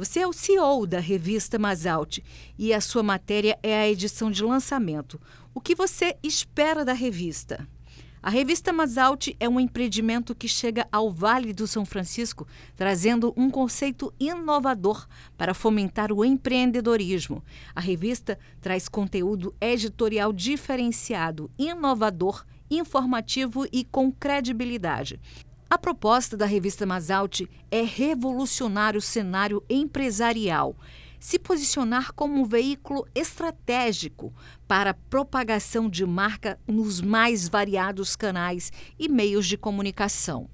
Você é o CEO da revista Masalte e a sua matéria é a edição de lançamento. O que você espera da revista? A revista Masalte é um empreendimento que chega ao Vale do São Francisco trazendo um conceito inovador para fomentar o empreendedorismo. A revista traz conteúdo editorial diferenciado, inovador, informativo e com credibilidade. A proposta da revista Masalte é revolucionar o cenário empresarial se posicionar como um veículo estratégico para a propagação de marca nos mais variados canais e meios de comunicação.